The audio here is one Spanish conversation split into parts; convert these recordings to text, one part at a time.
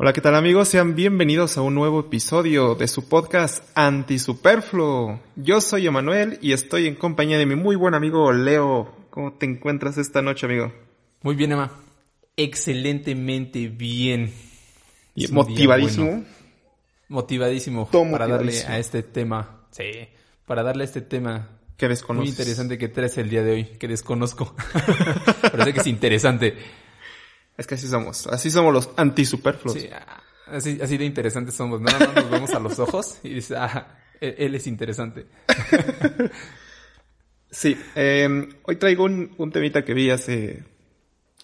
Hola, ¿qué tal amigos? Sean bienvenidos a un nuevo episodio de su podcast Antisuperfluo. Yo soy Emanuel y estoy en compañía de mi muy buen amigo Leo. ¿Cómo te encuentras esta noche, amigo? Muy bien, Emma. Excelentemente bien. Y motivadísimo. Motivadísimo para darle a este tema. Sí, para darle a este tema que desconozco. Muy interesante que traes el día de hoy, que desconozco. Pero sé que es interesante. Es que así somos. Así somos los antisuperfluos. Sí, así, así de interesantes somos. Nada más nos vemos a los ojos y dices, ah, él, es interesante. sí. Em, hoy traigo un, un, temita que vi hace,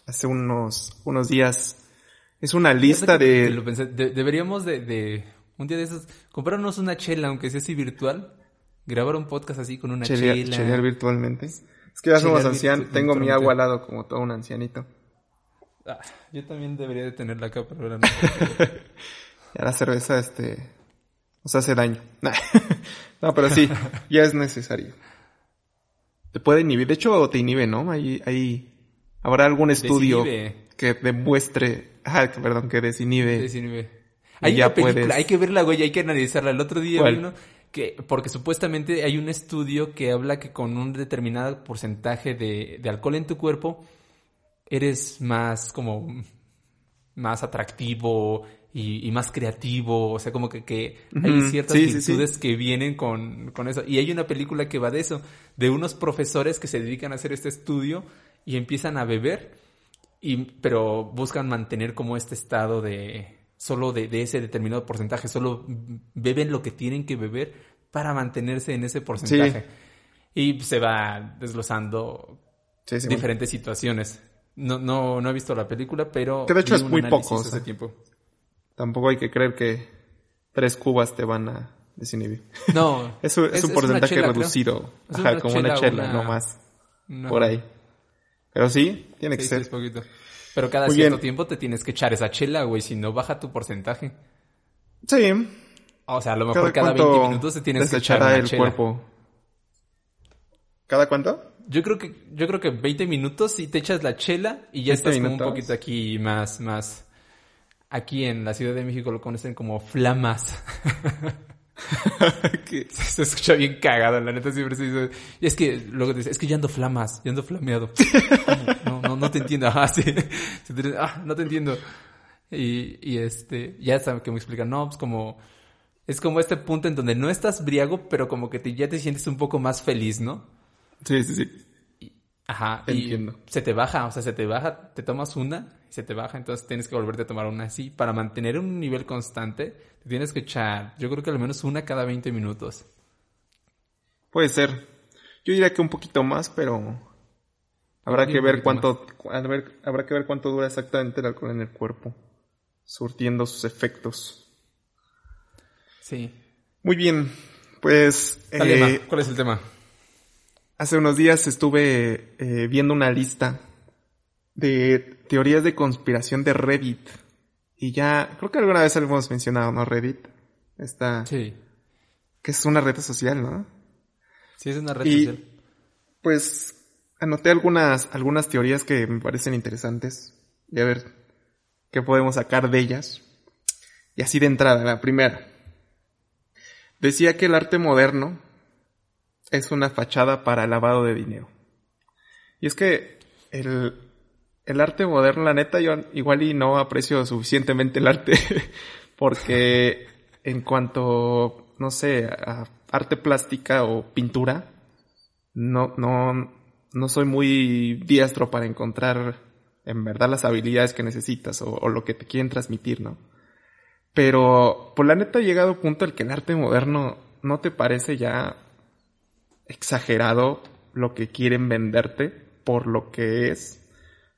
hace unos, unos días. Es una lista de... deberíamos de, de, un día de esos, comprarnos una chela, aunque sea así virtual. Grabar un podcast así con una chela. Chelear virtualmente. Es que ya somos ancianos. Tengo mi agua al lado como todo un ancianito. Ah, yo también debería de tenerla acá, pero ahora no. ya la cerveza, este, nos hace daño. no, pero sí, ya es necesario. Te puede inhibir, de hecho te inhibe, ¿no? Ahí, ahí habrá algún estudio que demuestre, ah, perdón, que desinhibe. Desinhibe. Hay una película, hay que verla, güey, hay que analizarla. El otro día vino que, porque supuestamente hay un estudio que habla que con un determinado porcentaje de, de alcohol en tu cuerpo, eres más como más atractivo y, más creativo, o sea, como que, que hay ciertas virtudes que vienen con, con, eso. Y hay una película que va de eso, de unos profesores que se dedican a hacer este estudio y empiezan a beber, y, pero buscan mantener como este estado de solo de, de ese determinado porcentaje, solo beben lo que tienen que beber para mantenerse en ese porcentaje. Y se va desglosando diferentes situaciones. No, no, no he visto la película, pero... Que de hecho es muy poco. Hace tiempo. Tampoco hay que creer que tres cubas te van a desinhibir. No. es, es, un porcentaje reducido. Ajá, como una chela, no más. Por ahí. Pero sí, tiene que ser. poquito. Pero cada cierto tiempo te tienes que echar esa chela, güey, si no baja tu porcentaje. Sí. O sea, a lo mejor cada, 20 minutos te tienes que echar una el cuerpo. ¿Cada cuánto? Yo creo que, yo creo que 20 minutos y te echas la chela y ya estás como un poquito aquí más, más. Aquí en la Ciudad de México lo conocen como flamas. se escucha bien cagado, la neta siempre se dice. Y es que luego dice, es que ya ando flamas, ya ando flameado. no, no, no te entiendo. Ah, sí. ah, no te entiendo. Y, y este, ya saben que me explican, no, pues como, es como este punto en donde no estás briago, pero como que te, ya te sientes un poco más feliz, ¿no? Sí, sí, sí. ajá. Entiendo. Y se te baja, o sea, se te baja, te tomas una y se te baja, entonces tienes que volverte a tomar una así. Para mantener un nivel constante, te tienes que echar, yo creo que al menos una cada 20 minutos. Puede ser. Yo diría que un poquito más, pero habrá que ver cuánto, habrá que ver cuánto dura exactamente el alcohol en el cuerpo, surtiendo sus efectos. Sí. Muy bien, pues. Eh, ¿Cuál es el tema? Hace unos días estuve eh, viendo una lista de teorías de conspiración de Reddit. Y ya, creo que alguna vez hemos mencionado, ¿no? Reddit. Esta. Sí. Que es una red social, ¿no? Sí, es una red social. Pues anoté algunas, algunas teorías que me parecen interesantes. Y a ver qué podemos sacar de ellas. Y así de entrada, la primera. Decía que el arte moderno es una fachada para lavado de dinero. Y es que el, el arte moderno, la neta, yo igual y no aprecio suficientemente el arte, porque en cuanto, no sé, a arte plástica o pintura, no, no, no soy muy diestro para encontrar en verdad las habilidades que necesitas o, lo que te quieren transmitir, ¿no? Pero, por la neta ha llegado a punto el que el arte moderno no te parece ya exagerado lo que quieren venderte por lo que es.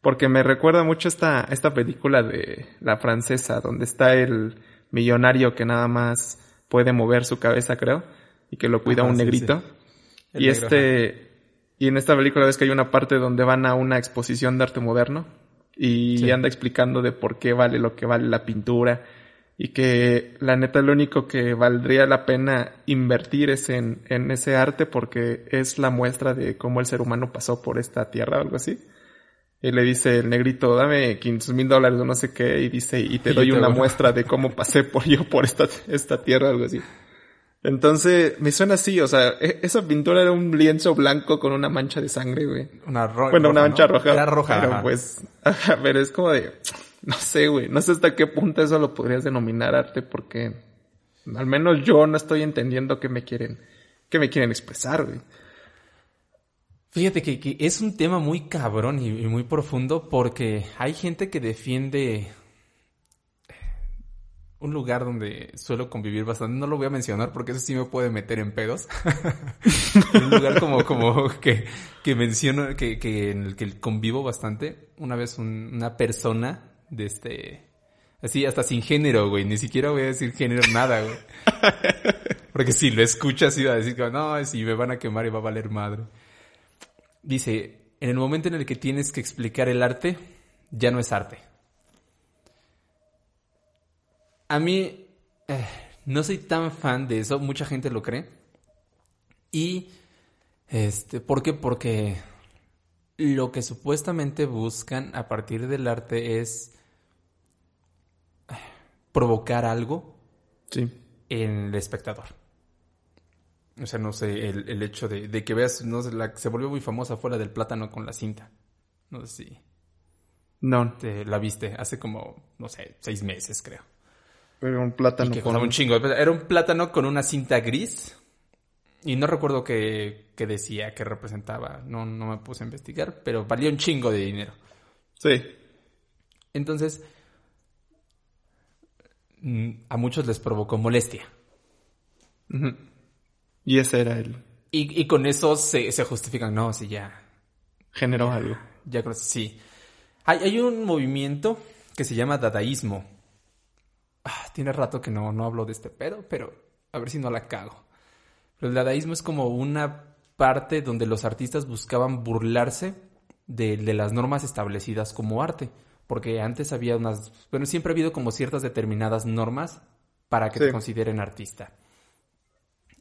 Porque me recuerda mucho esta, esta película de la francesa, donde está el millonario que nada más puede mover su cabeza, creo, y que lo cuida un negrito. Y este, y en esta película ves que hay una parte donde van a una exposición de arte moderno y anda explicando de por qué vale lo que vale la pintura y que la neta lo único que valdría la pena invertir es en, en ese arte porque es la muestra de cómo el ser humano pasó por esta tierra o algo así. Y le dice el negrito, dame 500 mil dólares o no sé qué, y dice, y te doy una muestra de cómo pasé por yo por esta, esta tierra, algo así. Entonces, me suena así, o sea, e, esa pintura era un lienzo blanco con una mancha de sangre, güey. Una roja. Bueno, una mancha roja. Era roja. Pero pues, pero es como de, no sé, güey, no sé hasta qué punto eso lo podrías denominar arte porque al menos yo no estoy entendiendo qué me quieren, qué me quieren expresar, güey. Fíjate que, es un tema muy cabrón y, muy profundo porque hay gente que defiende un lugar donde suelo convivir bastante. No lo voy a mencionar porque eso sí me puede meter en pedos. un lugar como, como que, que menciono, que, que en el que convivo bastante. Una vez una persona de este, así hasta sin género, güey. Ni siquiera voy a decir género nada, güey. Porque si lo escuchas iba a decir, no, si me van a quemar y va a valer madre dice, en el momento en el que tienes que explicar el arte, ya no es arte. A mí eh, no soy tan fan de eso, mucha gente lo cree. Y, este, ¿por qué? Porque lo que supuestamente buscan a partir del arte es eh, provocar algo en el espectador. O sea, no sé, el, el hecho de, de, que veas, no sé, la, se volvió muy famosa fuera del plátano con la cinta. No sé si. No. Te, la viste hace como, no sé, seis meses, creo. Era un plátano con... un chingo. Era un plátano con una cinta gris. Y no recuerdo qué, qué decía, qué representaba. No, no me puse a investigar, pero valía un chingo de dinero. Sí. Entonces, mm, a muchos les provocó molestia. Y ese era el... Y, y con eso se, se justifican, no, si ya... Generó algo. Ya creo, sí. Hay, hay un movimiento que se llama dadaísmo. Ah, tiene rato que no, no hablo de este pedo, pero a ver si no la cago. Pero el dadaísmo es como una parte donde los artistas buscaban burlarse de, de, las normas establecidas como arte. Porque antes había unas. Bueno, siempre ha habido como ciertas determinadas normas para que te consideren artista.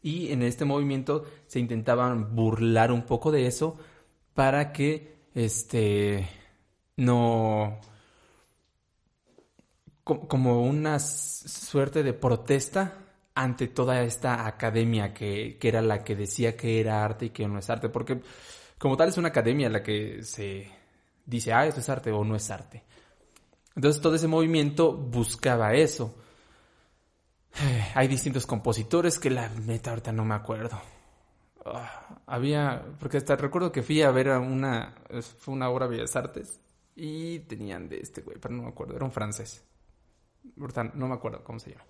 Y en este movimiento se intentaban burlar un poco de eso para que este no como una suerte de protesta ante toda esta academia que, que, era la que decía que era arte y que no es arte, porque como tal es una academia la que se dice, ah, esto es arte o no es arte. Entonces todo ese movimiento buscaba eso. Hay distintos compositores que la neta ahorita no me acuerdo. Ah, había, porque hasta recuerdo que fui a ver a una, fue una obra de Bellas Artes y tenían de este güey, pero no me acuerdo, era un francés. Ahorita no me acuerdo cómo se llama.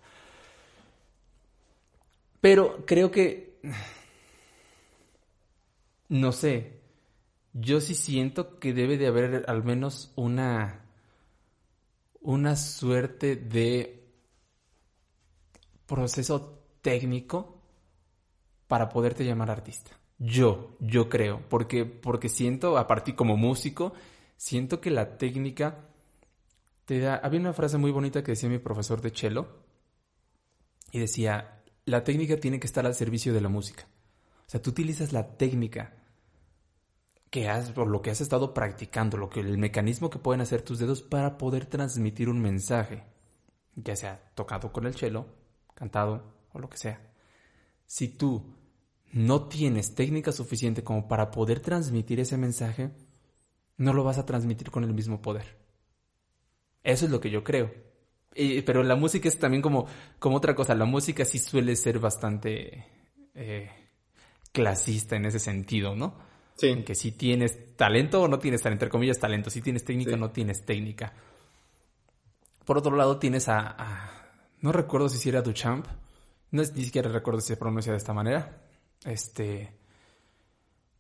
Pero creo que, no sé, yo sí siento que debe de haber al menos una, una suerte de proceso técnico para poderte llamar artista. Yo, yo creo, porque, porque siento, a partir como músico, siento que la técnica te da... Había una frase muy bonita que decía mi profesor de cello y decía, la técnica tiene que estar al servicio de la música. O sea, tú utilizas la técnica que has, por lo que has estado practicando, lo que, el mecanismo que pueden hacer tus dedos para poder transmitir un mensaje, ya sea tocado con el cello cantado o lo que sea. Si tú no tienes técnica suficiente como para poder transmitir ese mensaje, no lo vas a transmitir con el mismo poder. Eso es lo que yo creo. Pero la música es también como, como otra cosa. La música sí suele ser bastante eh, clasista en ese sentido, ¿no? Sí. En que si tienes talento o no tienes talento, entre comillas talento. Si tienes técnica o no tienes técnica. Por otro lado, tienes a no recuerdo si era Duchamp. No es, ni siquiera recuerdo si se pronuncia de esta manera. Este.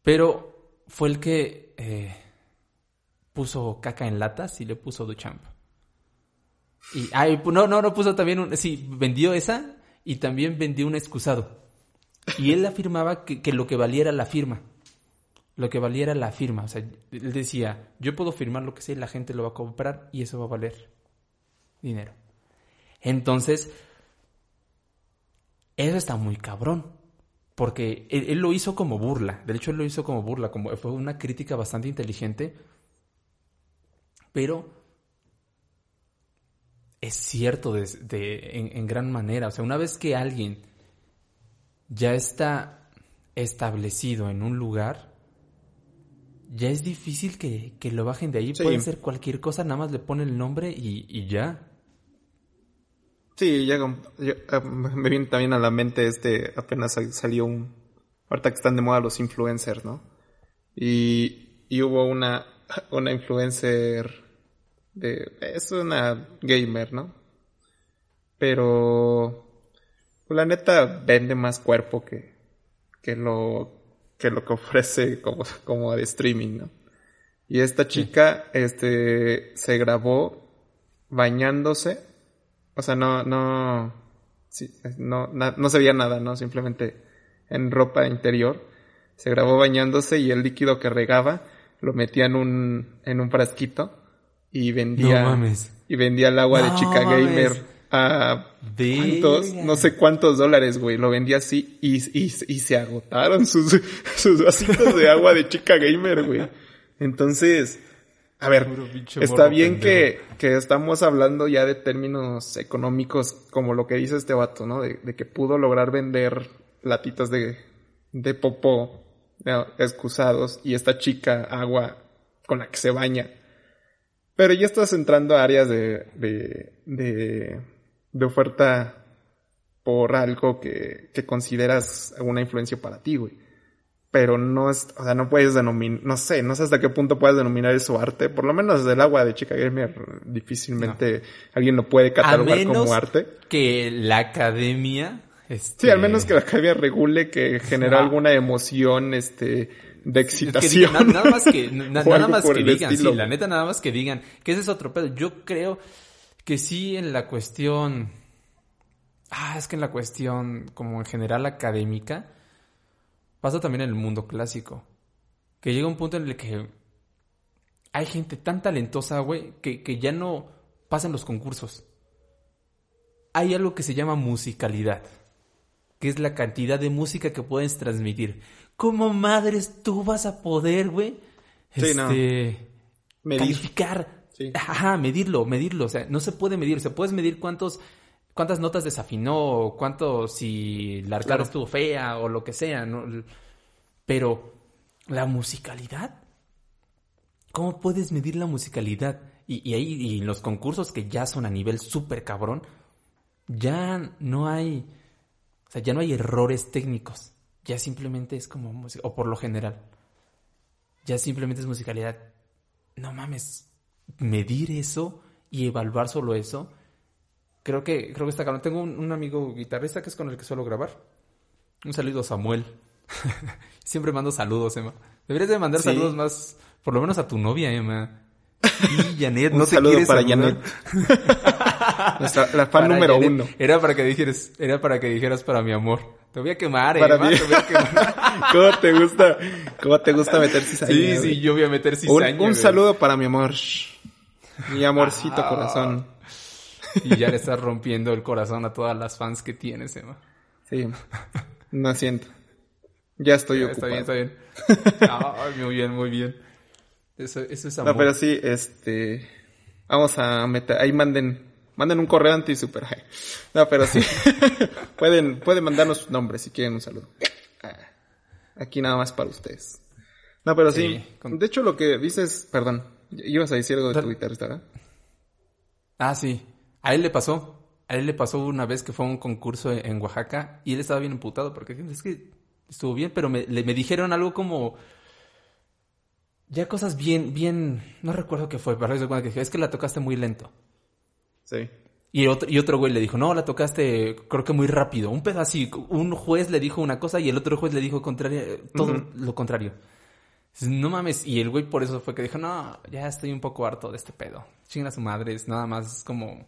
Pero fue el que eh, puso caca en latas y le puso Duchamp. Y, no, no, no puso también un. Sí, vendió esa y también vendió un excusado. Y él afirmaba que, lo que valiera la firma. Lo que valiera la firma. O sea, él decía: Yo puedo firmar lo que sea y la gente lo va a comprar y eso va a valer dinero. Entonces, eso está muy cabrón. Porque él, lo hizo como burla. De hecho, él lo hizo como burla. Como fue una crítica bastante inteligente. pero es cierto de, en, gran manera. O sea, una vez que alguien ya está establecido en un lugar, ya es difícil que, lo bajen de ahí. Puede ser cualquier cosa, nada más le pone el nombre y, ya. Sí, ya, ah, me viene también a la mente este, apenas salió un, ahorita que están de moda los influencers, ¿no? Y, y hubo una, una influencer es una gamer, ¿no? Pero pues, la neta vende más cuerpo que, que lo que lo que ofrece como, como de streaming, ¿no? Y esta chica, este, se grabó bañándose, o sea, no, no, no, no se veía nada, ¿no? Simplemente en ropa interior. Se grabó bañándose y el líquido que regaba lo metía en un, en un frasquito y vendía no y vendía el agua de chica gamer a cuántos, no sé cuántos dólares, güey, lo vendía así y, y, y se agotaron sus, sus vasitos de agua de chica gamer, güey. Entonces, a ver, está bien que, que estamos hablando ya de términos económicos como lo que dice este vato, ¿no? De, de que pudo lograr vender latitas de, de popó excusados y esta chica agua con la que se baña pero ya estás entrando a áreas de, de, de, de oferta por algo que, que consideras una influencia para ti, güey. Pero no es, o sea, no puedes denominar, no sé, no sé hasta qué punto puedes denominar eso arte. Por lo menos del agua de Chica Gamer difícilmente alguien lo puede catalogar como arte. Que la academia este... Sí, al menos que la academia regule que genera alguna emoción, este, de excitación. nada más que, nada más que digan, sí, la neta, nada más que digan, que ese es otro pedo. Yo creo que sí en la cuestión, ah, es que en la cuestión como en general académica, pasa también en el mundo clásico. Que llega un punto en el que hay gente tan talentosa, güey, que, que ya no pasan los concursos. Hay algo que se llama musicalidad, que es la cantidad de música que puedes transmitir. ¿Cómo madres tú vas a poder, güey? Sí, este, Medir. Calificar. Ajá, medirlo, medirlo. O sea, no se puede medir. Se puedes medir cuántos, cuántas notas desafinó, cuánto, si la arcada estuvo fea o lo que sea, ¿no? Pero, la musicalidad. ¿Cómo puedes medir la musicalidad? Y, y ahí, y los concursos que ya son a nivel súper cabrón, ya no hay, o sea, ya no hay errores técnicos ya simplemente es como música, o por lo general, ya simplemente es musicalidad. No mames, medir eso y evaluar solo eso, creo que, creo que está cabrón. Tengo un, amigo guitarrista que es con el que suelo grabar. Un saludo a Samuel. Siempre mando saludos, Emma. Deberías de mandar saludos más, por lo menos a tu novia, Emma. Y Janet, no te para Janet. la fan número uno. Era para que dijeras, era para que dijeras para mi amor. Te voy a quemar, Para mí. te voy a quemar. ¿Cómo te gusta, cómo te gusta meter cizaña? Sí, sí, yo voy a meter cizaña. Un, un saludo para mi amor. Mi amorcito ah. corazón. Y ya le estás rompiendo el corazón a todas las fans que tienes, Emma. Sí. No siento. Ya estoy ocupado. Está bien, está bien. muy bien, muy bien. Eso, eso es amor. No, pero sí, este... Vamos a meter... Ahí manden Manden un correo anti super No, pero sí. pueden, pueden mandarnos sus nombres si quieren un saludo. Ah, aquí nada más para ustedes. No, pero sí. De hecho, lo que dices, perdón, ibas a decir algo de tu guitarrista, ¿verdad? Ah, sí. A él le pasó. A él le pasó una vez que fue a un concurso en Oaxaca y él estaba bien emputado porque es que estuvo bien, pero me, me dijeron algo como ya cosas bien, bien, no recuerdo qué fue, pero es que la tocaste muy lento. Sí. Y otro, y otro güey le dijo, no, la tocaste creo que muy rápido. Un pedacito. Un juez le dijo una cosa y el otro juez le dijo contrario, todo lo contrario. No mames. Y el güey por eso fue que dijo, no, ya estoy un poco harto de este pedo. Chinga a su madre. Es nada más como...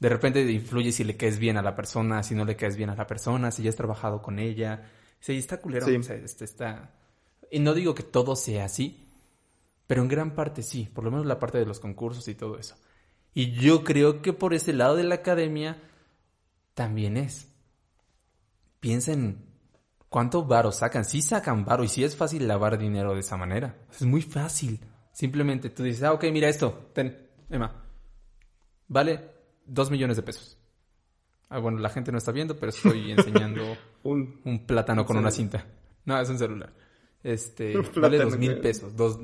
De repente influye si le caes bien a la persona, si no le caes bien a la persona, si ya has trabajado con ella. Sí, está culero. Sí. O sea, este está... Y no digo que todo sea así, pero en gran parte sí. Por lo menos la parte de los concursos y todo eso. Y yo creo que por ese lado de la academia también es. Piensen cuánto varo sacan. Sí sacan varo y sí es fácil lavar dinero de esa manera. Es muy fácil. Simplemente tú dices, ah, ok, mira esto, ten, Emma. Vale dos millones de pesos. Ah, bueno, la gente no está viendo, pero estoy enseñando un, plátano con una cinta. No, es un celular. Este, vale dos mil pesos. Dos,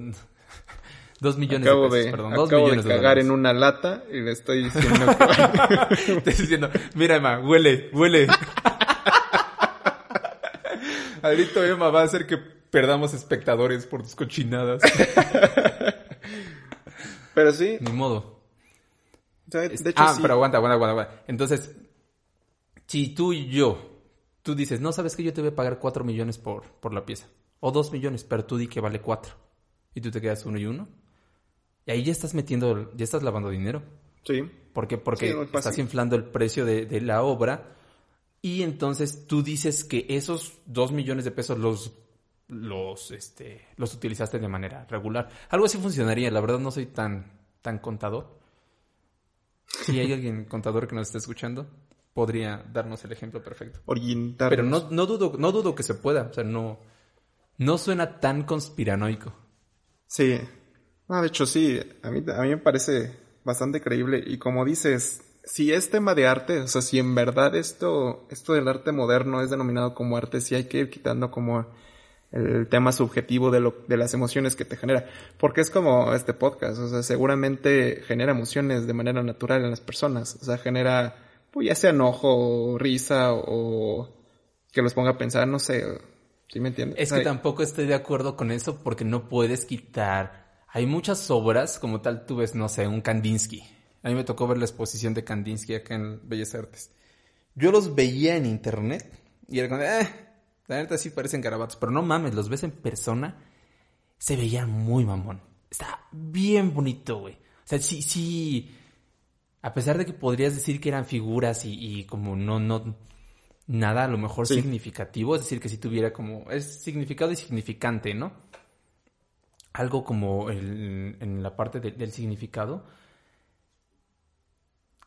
dos millones de pesos, perdón. Dos millones de, cagar en una lata y le estoy diciendo estoy diciendo, mira Emma, huele, huele. Ahorita Emma va a hacer que perdamos espectadores por tus cochinadas. Pero sí. Ni modo. De hecho, ah, pero aguanta, aguanta, aguanta. Entonces, si tú y yo, tú dices, no, sabes que yo te voy a pagar cuatro millones por, por la pieza. O dos millones, pero tú di que vale cuatro. Y tú te quedas uno y uno. Y ahí ya estás metiendo, ya estás lavando dinero. Sí. ¿Por qué? Porque estás inflando el precio de, de, la obra. Y entonces tú dices que esos dos millones de pesos los, los, este, los utilizaste de manera regular. Algo así funcionaría. La verdad no soy tan, tan contador. Si hay alguien contador que nos esté escuchando, podría darnos el ejemplo perfecto. Pero no, no, dudo, no dudo que se pueda. O sea, no, no suena tan conspiranoico. Sí. De hecho, sí. A mí, a mí me parece bastante creíble. Y como dices, si es tema de arte, o sea, si en verdad esto, esto del arte moderno es denominado como arte, sí hay que ir quitando como el tema subjetivo de, lo, de las emociones que te genera. Porque es como este podcast, o sea, seguramente genera emociones de manera natural en las personas. O sea, genera, pues ya sea enojo, risa o que los ponga a pensar, no sé, ¿sí me entiendes? Es que tampoco estoy de acuerdo con eso porque no puedes quitar. Hay muchas obras, como tal, tú ves, no sé, un Kandinsky. A mí me tocó ver la exposición de Kandinsky acá en Bellas Artes. Yo los veía en internet y era como, eh, la neta sí parecen garabatos, pero no mames, los ves en persona, se veían muy mamón. Está bien bonito, güey. O sea, sí, sí. A pesar de que podrías decir que eran figuras y, como no, no, nada a lo mejor significativo, es decir, que si tuviera como, es significado y significante, ¿no? Algo como en la parte del significado,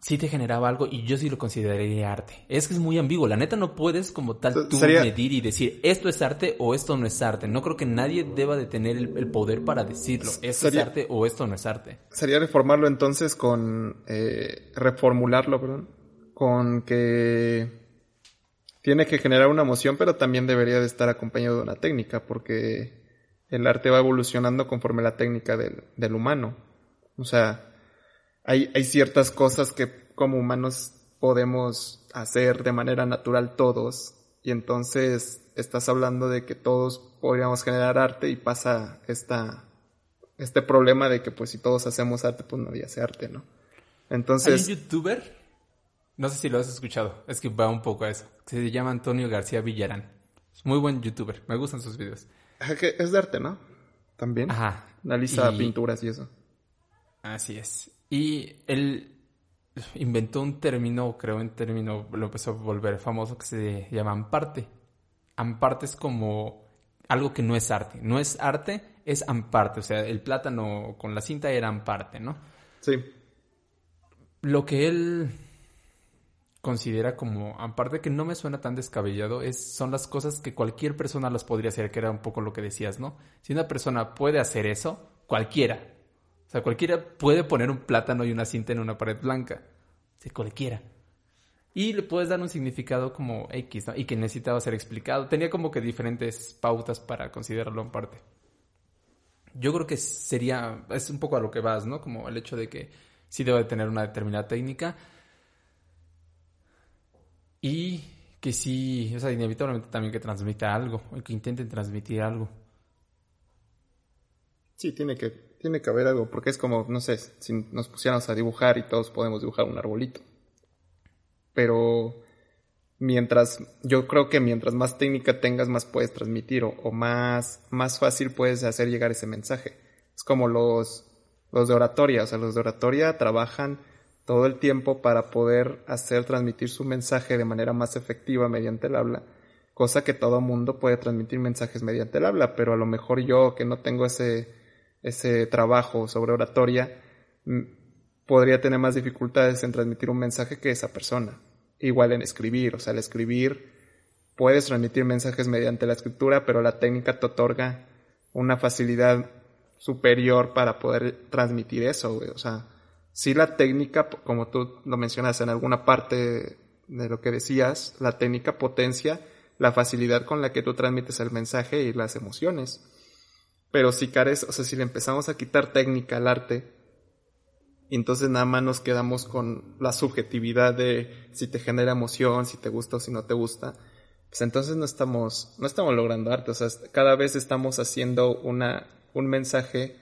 sí te generaba algo y yo sí lo consideraría arte. Es que es muy ambiguo. La neta no puedes como tal tú medir y decir esto es arte o esto no es arte. No creo que nadie deba de tener el, poder para decirlo. Esto es arte o esto no es arte. Sería reformarlo entonces con... Eh, reformularlo, perdón. Con que tiene que generar una emoción, pero también debería de estar acompañado de una técnica, porque el arte va evolucionando conforme la técnica del, del humano. O sea, hay, hay ciertas cosas que como humanos podemos hacer de manera natural todos y entonces estás hablando de que todos podríamos generar arte y pasa esta este problema de que pues si todos hacemos arte pues nadie hace arte, ¿no? Entonces... ¿Hay un youtuber? No sé si lo has escuchado, es que va un poco a eso. Se llama Antonio García Villarán. Es muy buen youtuber, me gustan sus videos. Es de arte, ¿no? También. Ajá. Analiza pinturas y eso. Así es. Y él inventó un término, creo un término, lo empezó a volver famoso, que se llama amparte. Amparte es como algo que no es arte. No es arte, es amparte. O sea, el plátano con la cinta era amparte, ¿no? Sí. Lo que él considera como amparte que no me suena tan descabellado es son las cosas que cualquier persona las podría hacer, que era un poco lo que decías, ¿no? Si una persona puede hacer eso, cualquiera, o sea, cualquiera puede poner un plátano y una cinta en una pared blanca. Sí, cualquiera. Y le puedes dar un significado como X, ¿no? Y que necesitaba ser explicado. Tenía como que diferentes pautas para considerarlo en parte. Yo creo que sería, es un poco a lo que vas, ¿no? Como el hecho de que sí debe tener una determinada técnica. Y que sí, o sea, inevitablemente también que transmita algo, o que intenten transmitir algo. Sí, tiene que tiene que haber algo, porque es como, no sé, si nos pusiéramos a dibujar y todos podemos dibujar un arbolito. Pero mientras, yo creo que mientras más técnica tengas, más puedes transmitir o, más, más fácil puedes hacer llegar ese mensaje. Es como los, los de oratoria, o sea, los de oratoria trabajan todo el tiempo para poder hacer transmitir su mensaje de manera más efectiva mediante el habla, cosa que todo mundo puede transmitir mensajes mediante el habla, pero a lo mejor yo que no tengo ese, ese trabajo sobre oratoria, mm, podría tener más dificultades en transmitir un mensaje que esa persona. Igual en escribir, o sea, al escribir puedes transmitir mensajes mediante la escritura, pero la técnica te otorga una facilidad superior para poder transmitir eso. O sea, sí la técnica, como tú lo mencionas en alguna parte de lo que decías, la técnica potencia la facilidad con la que tú transmites el mensaje y las emociones. Pero si cares, o sea, si le empezamos a quitar técnica al arte, entonces nada más nos quedamos con la subjetividad de si te genera emoción, si te gusta o si no te gusta, pues entonces no estamos, no estamos logrando arte. O sea, cada vez estamos haciendo una, un mensaje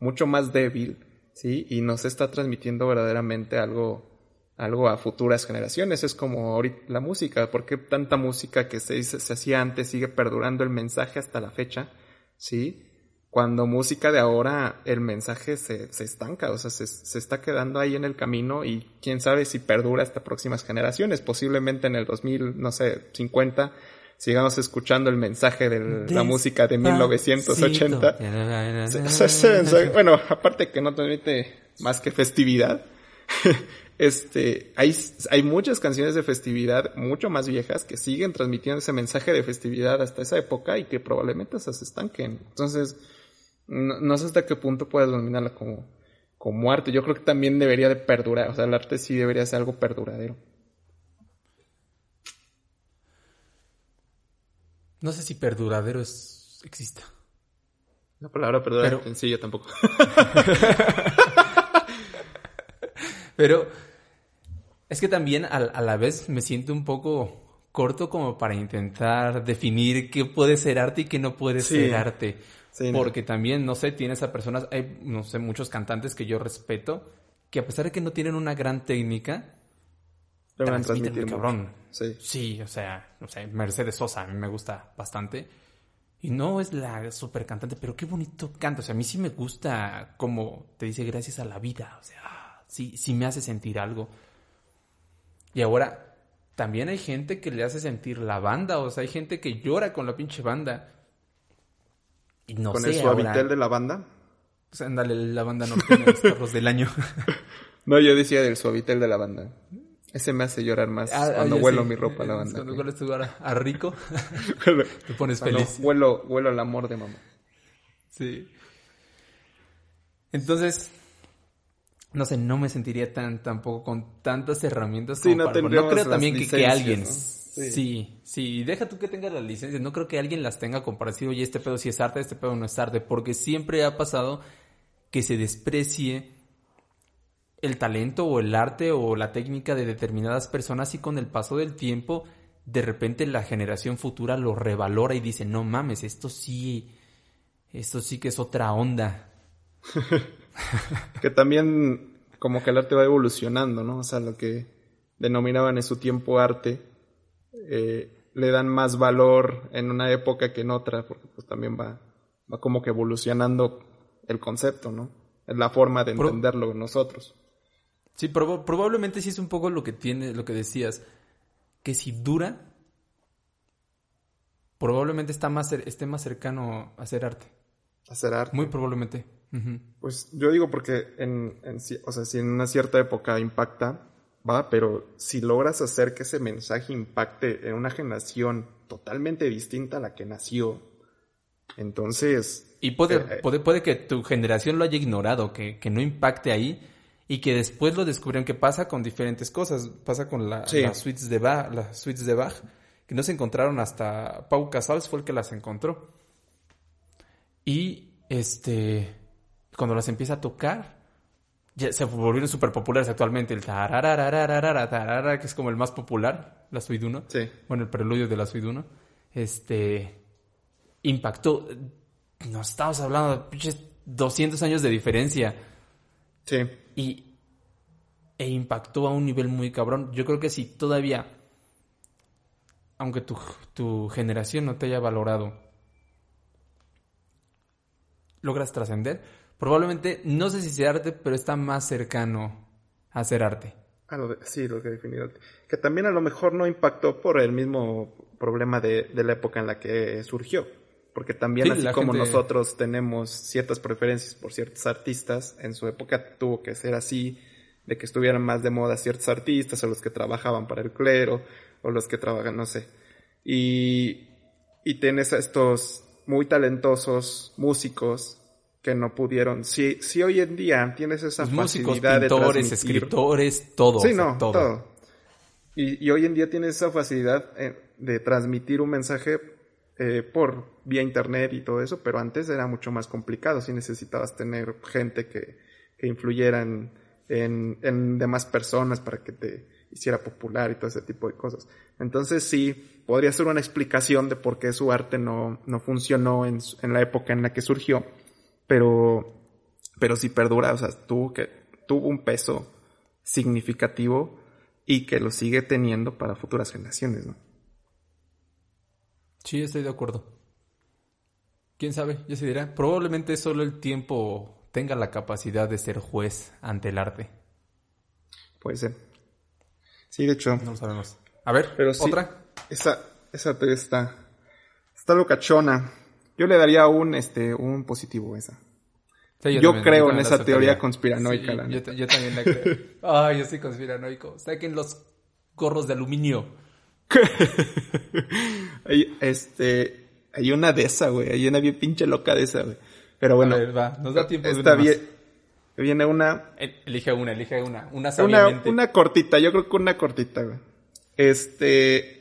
mucho más débil, ¿sí? Y nos está transmitiendo verdaderamente algo, algo a futuras generaciones. Es como ahorita la música, porque tanta música que se, se hacía antes sigue perdurando el mensaje hasta la fecha, ¿sí? Cuando música de ahora el mensaje se, se estanca, o sea, se, se, está quedando ahí en el camino y quién sabe si perdura hasta próximas generaciones. Posiblemente en el 2000, no sé, 50 sigamos escuchando el mensaje de la música de 1980. bueno, aparte que no transmite más que festividad, este, hay, hay muchas canciones de festividad mucho más viejas que siguen transmitiendo ese mensaje de festividad hasta esa época y que probablemente se estanquen. Entonces, no, sé hasta qué punto puedes denominarla como, como arte. Yo creo que también debería de perdurar. O sea, el arte sí debería ser algo perduradero. No sé si perduradero es, exista. La palabra perduradero en sí yo tampoco. Pero es que también a, la vez me siento un poco corto como para intentar definir qué puede ser arte y qué no puede ser arte. Porque también, no sé, tienes a personas, hay, no sé, muchos cantantes que yo respeto, que a pesar de que no tienen una gran técnica, transmiten muy cabrón. Sí. sí, o sea, no sé, Mercedes Sosa a mí me gusta bastante. Y no es la super cantante, pero qué bonito canta. O sea, a mí sí me gusta como te dice gracias a la vida. O sea, sí, sí me hace sentir algo. Y ahora, también hay gente que le hace sentir la banda. O sea, hay gente que llora con la pinche banda. Y no ¿Con el suavitel de la banda? O sea, ándale, la banda no tiene los carros del año. no, yo decía del suavitel de la banda. Ese me hace llorar más ah, cuando huelo mi ropa a la banda. Cuando hueles tu a, a rico, te pones feliz. Huelo, huelo el amor de mamá. Sí. Entonces, no sé, no me sentiría tan tampoco con tantas herramientas. Sí, no, no creo también que, que, alguien. Sí. sí. deja tú que tengas las licencias. No creo que alguien las tenga compartido. Y este pedo sí es arte, este pedo no es arte. Porque siempre ha pasado que se desprecie el talento o el arte o la técnica de determinadas personas y con el paso del tiempo de repente la generación futura lo revalora y dice, no mames, esto sí, esto sí que es otra onda. que también como que el arte va evolucionando, ¿no? O sea, lo que denominaban en su tiempo arte, eh, le dan más valor en una época que en otra, porque pues también va, va como que evolucionando el concepto, ¿no? La forma de entenderlo nosotros. Sí, probablemente sí es un poco lo que tiene, lo que decías, que si dura, probablemente está más, esté más cercano a hacer arte. A hacer arte. Muy probablemente. Pues yo digo porque en, o sea, si en una cierta época impacta, va, pero si logras hacer que ese mensaje impacte en una generación totalmente distinta a la que nació, entonces... Y puede, eh, puede, puede que tu generación lo haya ignorado, que, que no impacte ahí, y que después lo descubrieron que pasa con diferentes cosas. Pasa con las suites de Bach, las suites de Bach, que no se encontraron hasta Pau Casals fue el que las encontró. Y este, cuando las empieza a tocar, ya se volvieron súper populares actualmente. El tarararararara, que es como el más popular, la suite 1. Sí. Bueno, el preludio de la suite 1. Este, impactó. Nos estamos hablando de 200 años de diferencia. Sí y, e impactó a un nivel muy cabrón. Yo creo que si todavía, aunque tu, tu generación no te haya valorado, logras trascender, probablemente, no sé si sea arte, pero está más cercano a ser arte. sí, lo que definir arte. Que también a lo mejor no impactó por el mismo problema de, de la época en la que surgió. Porque también así como nosotros tenemos ciertas preferencias por ciertos artistas, en su época tuvo que ser así, de que estuvieran más de moda ciertos artistas o los que trabajaban para el clero o los que trabajan, no sé. Y, y tienes a estos muy talentosos músicos que no pudieron. Si, si hoy en día tienes esa facilidad de pintores, escritores, todo. Sí, no, todo. Y, hoy en día tienes esa facilidad eh, de transmitir un mensaje eh, por vía internet y todo eso, pero antes era mucho más complicado. Si necesitabas tener gente que, que influyera en, en, demás personas para que te hiciera popular y todo ese tipo de cosas. Entonces sí, podría ser una explicación de por qué su arte no, no funcionó en, en la época en la que surgió pero, pero sí perdura, o sea, tuvo que, tuvo un peso significativo y que lo sigue teniendo para futuras generaciones, ¿no? Sí, estoy de acuerdo. ¿Quién sabe? Ya se dirá. Probablemente solo el tiempo tenga la capacidad de ser juez ante el arte. Puede ser. Sí, de hecho. No lo sabemos. A ver, Pero otra. esa, esa está, está locachona. Yo le daría un, este, un positivo a esa. yo, creo en esa teoría, conspiranoica. yo, también la creo. Ay, yo soy conspiranoico. Saquen los gorros de aluminio. hay, este, hay una de esa, güey. Hay una bien pinche loca de esa, güey. Pero bueno. A ver, va. Nos da tiempo Está bien. Viene una. Elige una, elige una. Una Una, una cortita, yo creo que una cortita, güey. Este.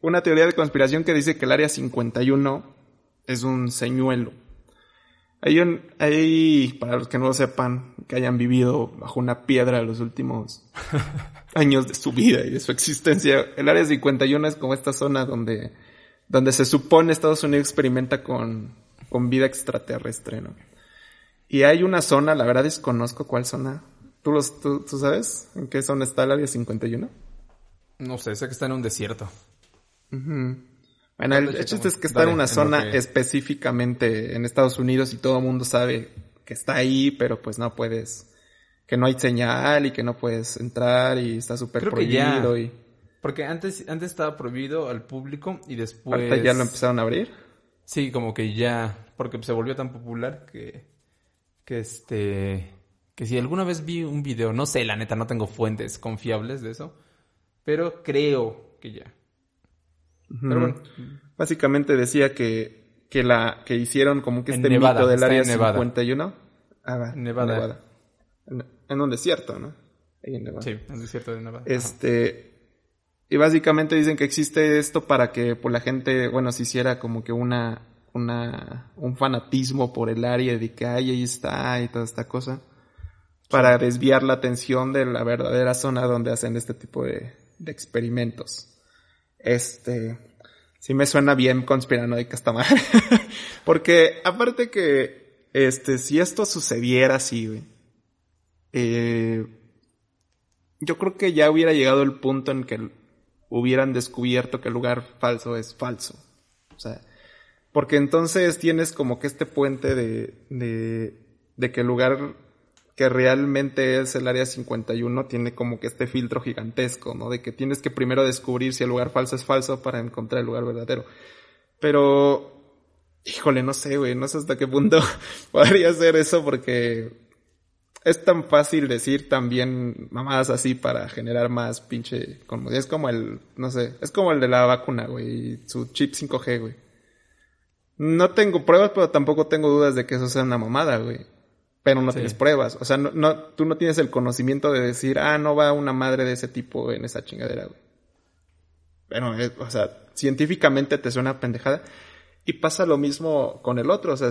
Una teoría de conspiración que dice que el área 51 es un señuelo. Hay, un, hay, para los que no lo sepan, que hayan vivido bajo una piedra los últimos años de su vida y de su existencia, el área 51 es como esta zona donde, donde se supone Estados Unidos experimenta con, con vida extraterrestre, ¿no? Y hay una zona, la verdad desconozco cuál zona. ¿Tú, los, tú, tú sabes en qué zona está el área 51? No sé, sé que está en un desierto. Bueno, el, hecho es que está en una zona específicamente en Estados Unidos y todo el mundo sabe que está ahí, pero pues no puedes, que no hay señal y que no puedes entrar y está súper prohibido y... Porque antes, antes estaba prohibido al público y después... ¿Ahorita ya lo empezaron a abrir? Sí, como que ya, porque se volvió tan popular que, que este, que si alguna vez vi un video, no sé, la neta, no tengo fuentes confiables de eso, pero creo que ya. Pero bueno. Básicamente decía que, que la, que hicieron como que este mito del área 51. Ah, Nevada. Nevada. En, un desierto, ¿no? Ahí en Nevada. Sí, en un desierto de Nevada. Este, y básicamente dicen que existe esto para que por la gente, bueno, se hiciera como que una, una, un fanatismo por el área de que ahí está y toda esta cosa. Para desviar la atención de la verdadera zona donde hacen este tipo de, de experimentos. Este, sí me suena bien conspiranoica esta madre. Porque aparte que, este, si esto sucediera así, güey, eh, yo creo que ya hubiera llegado el punto en que hubieran descubierto que el lugar falso es falso. O sea, porque entonces tienes como que este puente de, de, de que el lugar que realmente es el área 51 tiene como que este filtro gigantesco, ¿no? De que tienes que primero descubrir si el lugar falso es falso para encontrar el lugar verdadero. Pero, híjole, no sé, güey, no sé hasta qué punto podría ser eso porque es tan fácil decir también mamadas así para generar más pinche como es como el no sé es como el de la vacuna güey su chip 5G güey no tengo pruebas pero tampoco tengo dudas de que eso sea una mamada güey pero no tienes pruebas. O sea, no, no, tú no tienes el conocimiento de decir, ah, no va una madre de ese tipo en esa chingadera, güey. Bueno, o sea, científicamente te suena pendejada. Y pasa lo mismo con el otro, o sea,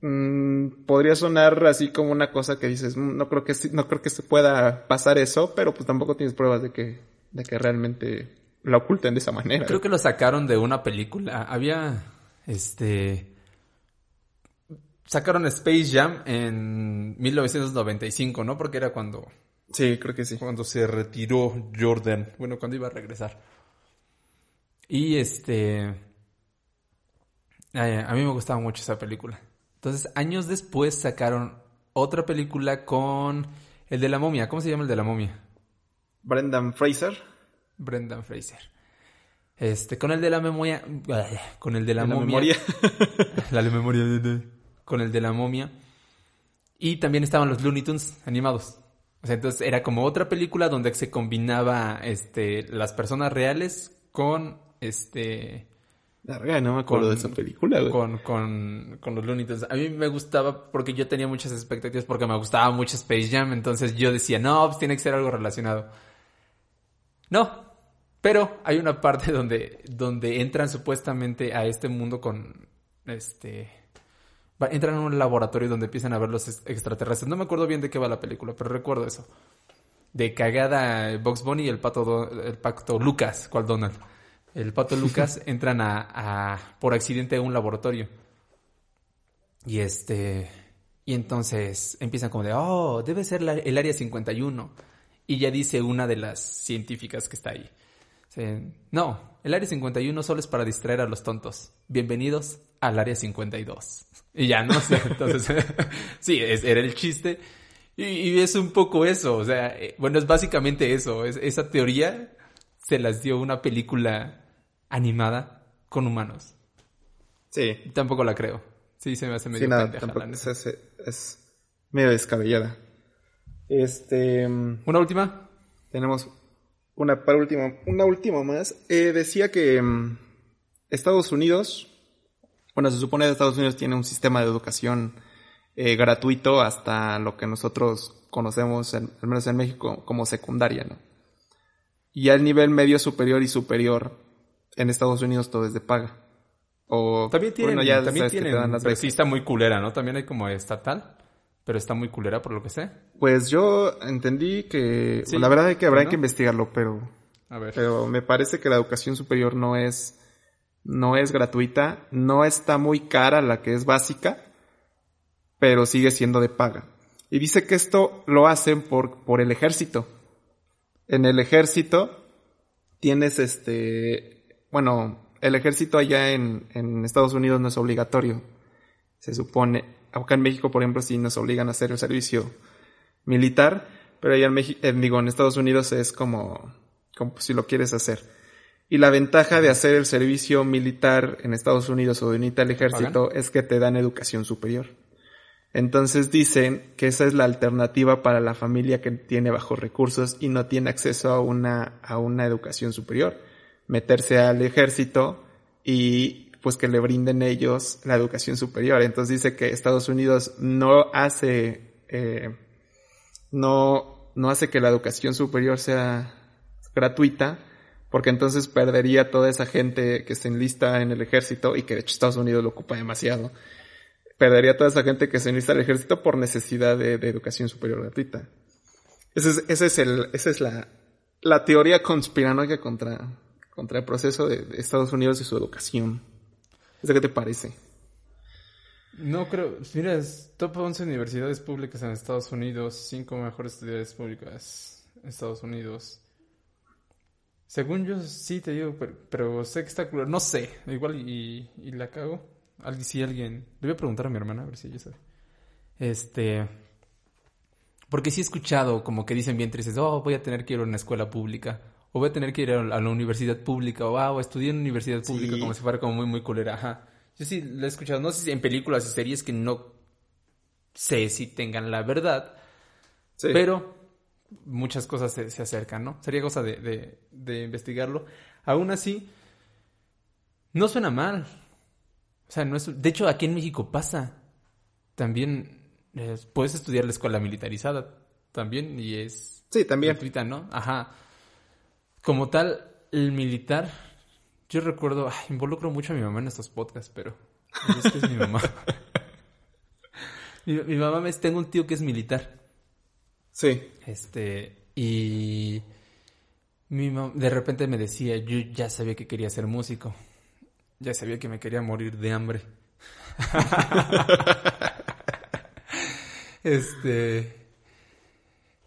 mm, podría sonar así como una cosa que dices, mm, no creo que no creo que se pueda pasar eso, pero pues tampoco tienes pruebas de que, de que realmente la oculten de esa manera. Creo que lo sacaron de una película. Había, este, sacaron Space Jam en 1995, ¿no? Porque era cuando... Sí, creo que sí. Cuando se retiró Jordan. Bueno, cuando iba a regresar. Y este... a mí me gustaba mucho esa película. Entonces, años después sacaron otra película con el de la momia. ¿Cómo se llama el de la momia? Brendan Fraser. Brendan Fraser. Este, con el de la memoria. Con el de la, momia. La memoria. la memoria con el de la momia. Y también estaban los Looney Tunes animados. O sea, entonces era como otra película donde se combinaba este, las personas reales con este no me acuerdo de esa película, Con, con, con los Looney A mí me gustaba porque yo tenía muchas expectativas porque me gustaba mucho Space Jam. Entonces yo decía, no, pues tiene que ser algo relacionado. No. Pero hay una parte donde, donde entran supuestamente a este mundo con, este... Entran en un laboratorio donde empiezan a ver los extraterrestres. No me acuerdo bien de qué va la película, pero recuerdo eso. De cagada Box Bunny y el pato, el pacto Lucas, cual Donald el Pato Lucas entran a, por accidente a un laboratorio. Y este y entonces empiezan como de, "Oh, debe ser el área 51." Y ya dice una de las científicas que está ahí. no, el área 51 solo es para distraer a los tontos. Bienvenidos al área 52. Y ya no sé, entonces sí, era el chiste. Y, es un poco eso, o sea, eh, bueno, es básicamente eso, esa teoría se las dio una película animada con humanos. Sí. Tampoco la creo. Sí, se me hace medio sí, tampoco es, es, medio descabellada. Este. ¿Una última? Tenemos una para última, una última más. Eh, decía que mm, Estados Unidos, bueno, se supone que Estados Unidos tiene un sistema de educación eh, gratuito hasta lo que nosotros conocemos, al menos en México, como secundaria, ¿no? Y al nivel medio superior y superior en Estados Unidos todo es de paga. O, también tienen, también tienen, sí está muy culera, ¿no? También hay como estatal, pero está muy culera por lo que sé. Pues yo entendí que, la verdad es que habrá que investigarlo, pero, A ver. pero me parece que la educación superior no es, no es gratuita, no está muy cara la que es básica, pero sigue siendo de paga. Y dice que esto lo hacen por, por el ejército. En el ejército tienes este bueno, el ejército allá en, Estados Unidos no es obligatorio. Se supone, acá en México, por ejemplo, sí nos obligan a hacer el servicio militar, pero allá en México, digo, en Estados Unidos es como, como si lo quieres hacer. Y la ventaja de hacer el servicio militar en Estados Unidos o de unirte al ejército es que te dan educación superior. Entonces dicen que esa es la alternativa para la familia que tiene bajos recursos y no tiene acceso a una, a una educación superior meterse al ejército y pues que le brinden ellos la educación superior. Entonces dice que Estados Unidos no hace, eh, no, no hace que la educación superior sea gratuita, porque entonces perdería toda esa gente que se enlista en el ejército y que de hecho Estados Unidos lo ocupa demasiado. Perdería toda esa gente que se enlista al ejército por necesidad de, educación superior gratuita. Ese es, ese es el, esa es la, la teoría conspiranoica contra, contra el proceso de, Estados Unidos y su educación. qué te parece? No creo. Mira, top 11 universidades públicas en Estados Unidos, 5 mejores estudiantes públicas en Estados Unidos. Según yo, sí te digo, pero, sé que está No sé, igual y, y la cago. Si alguien. Le voy a preguntar a mi hermana a ver si ella sabe. Este. Porque sí he escuchado como que dicen bien tristes, oh, voy a tener que ir a una escuela pública o voy a tener que ir a la universidad pública, o, ah, estudiar en universidad pública como si fuera como muy, muy culera. Ajá. Yo sí lo he escuchado, no sé si en películas y series que no sé si tengan la verdad, pero muchas cosas se, acercan, ¿no? Sería cosa de, de, investigarlo. Aún así, no suena mal. O sea, no es... De hecho, aquí en México pasa. También eh, puedes estudiar la escuela militarizada también y es... Sí, también. Gratuita, ¿no? Ajá. Como tal, el militar, yo recuerdo, involucro mucho a mi mamá en estos podcasts, pero es que es mi mamá. mi, mamá me tengo un tío que es militar. Sí. Este, y mi de repente me decía, yo ya sabía que quería ser músico. Ya sabía que me quería morir de hambre. este.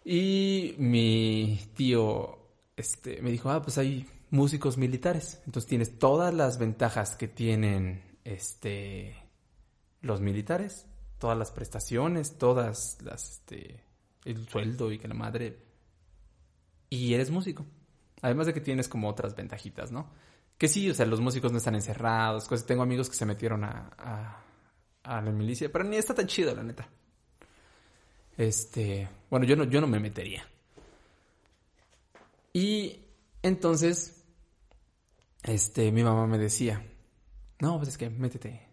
Y mi tío este, me dijo, ah, pues hay músicos militares. Entonces tienes todas las ventajas que tienen este, los militares, todas las prestaciones, todas las, este, el sueldo y que la madre. Y eres músico. Además de que tienes como otras ventajitas, ¿no? Que sí, o sea, los músicos no están encerrados. Cosas. Tengo amigos que se metieron a, a, a la milicia, pero ni está tan chido, la neta. Este, bueno, yo no, yo no me metería. Y entonces, este, mi mamá me decía, no, pues es que métete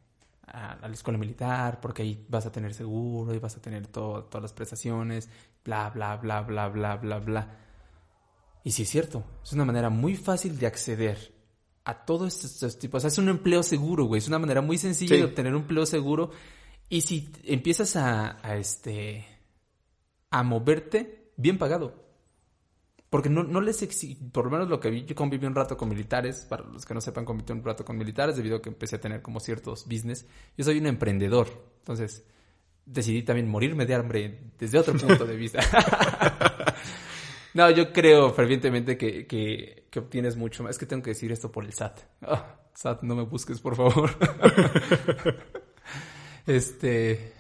a, la escuela militar porque ahí vas a tener seguro y vas a tener todas las prestaciones, bla, bla, bla, bla, bla, bla, bla. Y sí es cierto, es una manera muy fácil de acceder a todos estos tipos. O sea, es un empleo seguro, güey. Es una manera muy sencilla de obtener un empleo seguro. Y si empiezas a, a este a moverte, bien pagado. Porque no, no les exige, por lo menos lo que vi, yo conviví un rato con militares, para los que no sepan, conviví un rato con militares debido a que empecé a tener como ciertos business. Yo soy un emprendedor, entonces decidí también morirme de hambre desde otro punto de vista. no, yo creo fervientemente que, que, obtienes mucho más. Es que tengo que decir esto por el SAT. Ah, SAT, no me busques, por favor. este,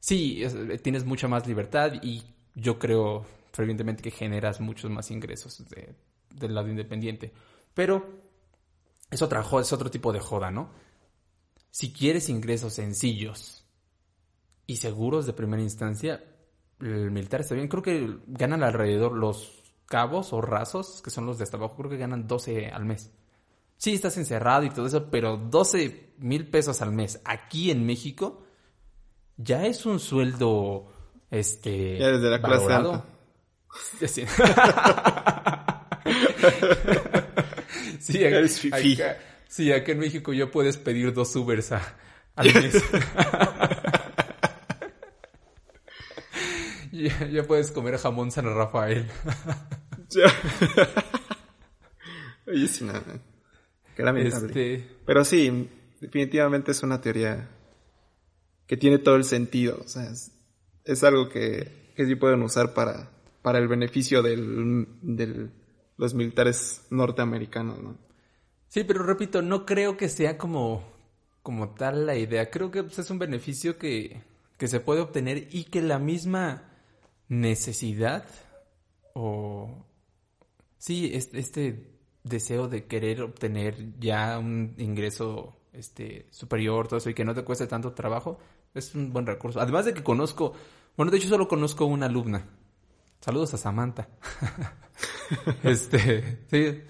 sí, tienes mucha más libertad y yo creo fervientemente que generas muchos más ingresos del lado independiente. Pero es, otra, es otro tipo de joda, ¿no? Si quieres ingresos sencillos y seguros de primera instancia, el militar está bien. Creo que ganan alrededor los cabos o rasos, que son los de hasta abajo, creo que ganan 12 al mes. Sí, estás encerrado y todo eso, pero 12 mil pesos al mes aquí en México ya es un sueldo este ya desde la clase Sí, sí, acá, sí, acá en México ya puedes pedir dos Ubers a, al mes. ya, puedes comer jamón San Rafael. Oye, sí, nada. Este... Pero sí, definitivamente es una teoría que tiene todo el sentido. O sea, es, algo que, que sí pueden usar para para el beneficio de los militares norteamericanos, ¿no? Sí, pero repito, no creo que sea como, como tal la idea. Creo que pues, es un beneficio que, que se puede obtener y que la misma necesidad o sí, este, deseo de querer obtener ya un ingreso este superior, todo eso y que no te cueste tanto trabajo, es un buen recurso. Además de que conozco, bueno, de hecho solo conozco una alumna Saludos a Samantha. este, sí.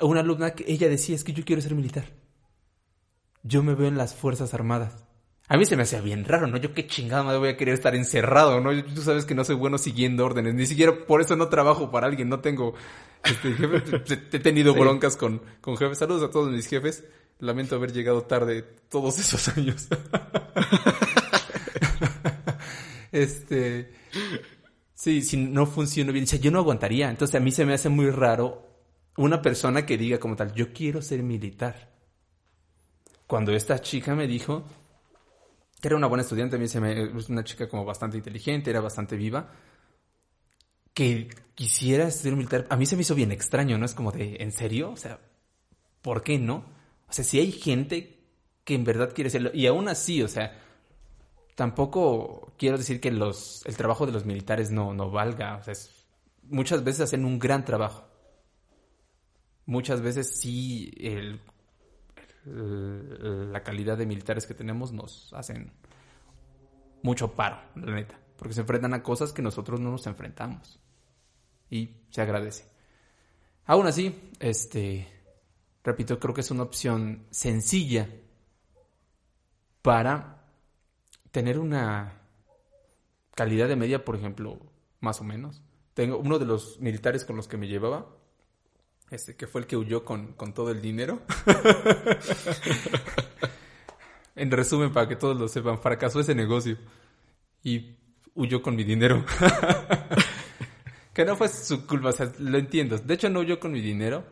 Una alumna que ella decía, es que yo quiero ser militar. Yo me veo en las Fuerzas Armadas. A mí se me hacía bien raro, ¿no? Yo qué chingada madre voy a querer estar encerrado, ¿no? Tú sabes que no soy bueno siguiendo órdenes, ni siquiera por eso no trabajo para alguien, no tengo este, jefe. He tenido broncas con, con jefes. Saludos a todos mis jefes. Lamento haber llegado tarde todos esos años. este, Sí, si no funciona bien, o sea, yo no aguantaría. Entonces a mí se me hace muy raro una persona que diga como tal, yo quiero ser militar. Cuando esta chica me dijo que era una buena estudiante, a mí se me, una chica como bastante inteligente, era bastante viva, que quisiera ser militar, a mí se me hizo bien extraño, ¿no? Es como de, ¿en serio? O sea, ¿por qué no? O sea, si hay gente que en verdad quiere serlo, y aún así, o sea, tampoco quiero decir que el trabajo de los militares no, no valga. Muchas veces hacen un gran trabajo. Muchas veces sí el, la calidad de militares que tenemos nos hacen mucho paro, la neta. Porque se enfrentan a cosas que nosotros no nos enfrentamos. Y se agradece. Aún así, este, repito, creo que es una opción sencilla para tener una calidad de media, por ejemplo, más o menos. Tengo uno de los militares con los que me llevaba, este que fue el que huyó con, con todo el dinero. en resumen, para que todos lo sepan, fracasó ese negocio y huyó con mi dinero. que no fue su culpa, o sea, lo entiendo. De hecho, no huyó con mi dinero,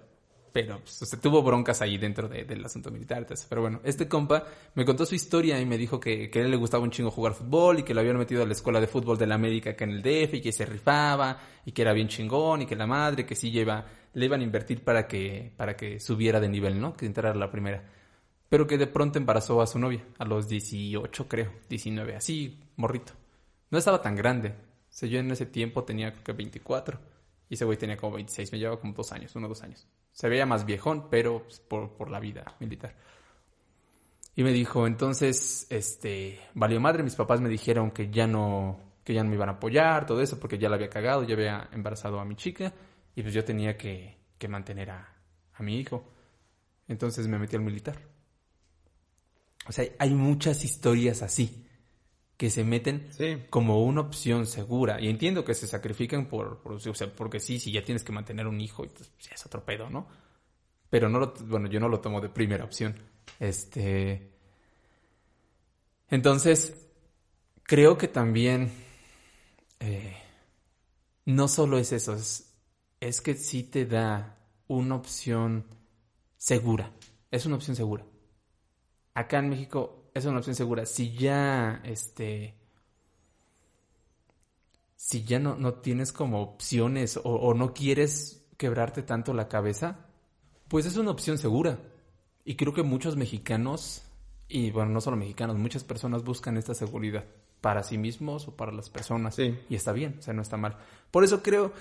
pero pues, se tuvo broncas ahí dentro del asunto militar. Pero bueno, este compa me contó su historia y me dijo que, que a él le gustaba un chingo jugar fútbol y que lo habían metido a la escuela de fútbol de la América acá en el DF y que se rifaba y que era bien chingón y que la madre que sí lleva, le iban a invertir para que, para que subiera de nivel, ¿no? Que entrara la primera. Pero que de pronto embarazó a su novia, a los 18 creo, 19, así, morrito. No estaba tan grande. O sea, yo en ese tiempo tenía creo que 24 y ese güey tenía como 26, me llevaba como dos años, uno o dos años. Se veía más viejón, pero pues, por, la vida militar. Y me dijo, entonces, este, valió madre, mis papás me dijeron que ya no, que ya no me iban a apoyar, todo eso, porque ya la había cagado, ya había embarazado a mi chica, y pues yo tenía que, que mantener a, a mi hijo. Entonces me metí al militar. O sea, hay muchas historias así que se meten como una opción segura. Y entiendo que se sacrifican por, o sea, porque sí, si ya tienes que mantener un hijo, pues, ya es otro pedo, ¿no? Pero no lo, bueno, yo no lo tomo de primera opción. Este. Entonces, creo que también eh, no solo es eso, es, es que sí te da una opción segura. Es una opción segura. Acá en México es una opción segura. Si ya, este, si ya no, no tienes como opciones o, no quieres quebrarte tanto la cabeza, pues es una opción segura. Y creo que muchos mexicanos, y bueno, no solo mexicanos, muchas personas buscan esta seguridad para sí mismos o para las personas. Y está bien, o sea, no está mal. Por eso creo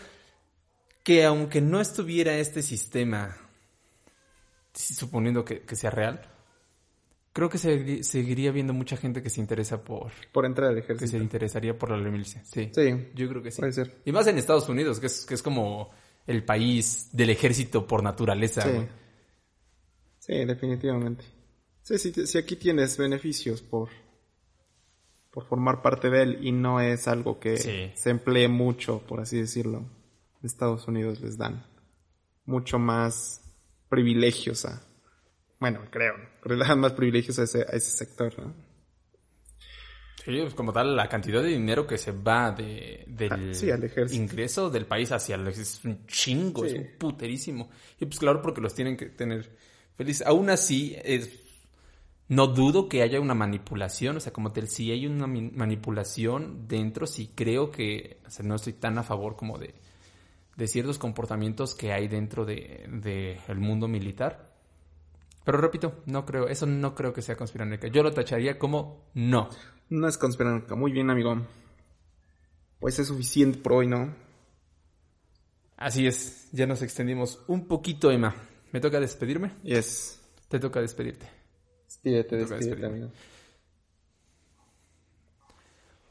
que aunque no estuviera este sistema, suponiendo que, sea real, creo que se, seguiría viendo mucha gente que se interesa por... Por entrar al ejército. Que se interesaría por la milicia, sí. Sí. Yo creo que sí. Puede ser. Y más en Estados Unidos, que es, que es como el país del ejército por naturaleza. Sí, sí definitivamente. Sí, sí, sí, aquí tienes beneficios por, por formar parte de él y no es algo que se emplee mucho, por así decirlo. Estados Unidos les dan mucho más privilegios a, bueno, creo, le dan más privilegios a ese, a ese sector, ¿no? Sí, pues como tal, la cantidad de dinero que se va de, del ah, ingreso del país hacia el es un chingo, es un puterísimo. Y pues claro, porque los tienen que tener felices. Aún así, es, no dudo que haya una manipulación, o sea, como tal, si hay una manipulación dentro, sí creo que, o sea, no estoy tan a favor como de, de ciertos comportamientos que hay dentro del de, el mundo militar. Pero repito, no creo, eso no creo que sea conspiranoica. Yo lo tacharía como no. No es conspiranoica. Muy bien, amigo. Pues es suficiente por hoy, ¿no? Así es, ya nos extendimos un poquito, Emma. ¿Me toca despedirme? Yes. Te toca despedirte. Despídete, despídete, amigo.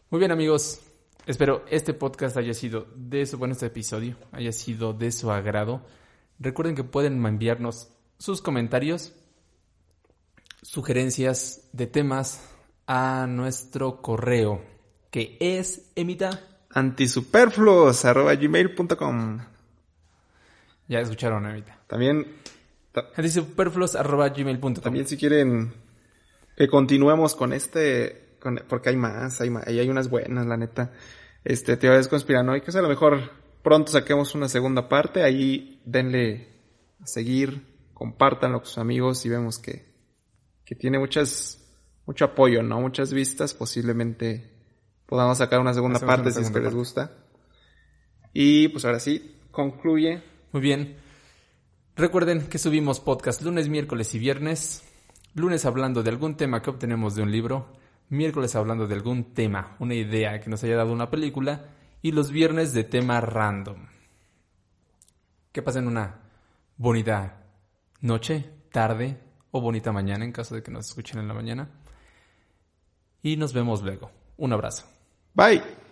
Muy bien, amigos. Espero este podcast haya sido de su, bueno, este episodio haya sido de su agrado. Recuerden que pueden enviarnos sus comentarios, sugerencias de temas a nuestro correo, que es emita antisuperfluos.gmail.com Ya escucharon, Emita. También... antisuperfluos.gmail.com También si quieren que continuemos con este porque hay más, hay más, y hay unas buenas, la neta. Este, teorías conspiranoicas, a lo mejor pronto saquemos una segunda parte, ahí denle a seguir, compártanlo con sus amigos y vemos que, que tiene muchas, mucho apoyo, ¿no? Muchas vistas, posiblemente podamos sacar una segunda parte si es que les gusta. Y pues ahora sí, concluye. Muy bien. Recuerden que subimos podcast lunes, miércoles y viernes. Lunes hablando de algún tema que obtenemos de un libro miércoles hablando de algún tema, una idea que nos haya dado una película y los viernes de tema random. Que pasen una bonita noche, tarde bonita mañana en caso de que nos escuchen en la mañana. Y nos vemos luego. Un abrazo. Bye.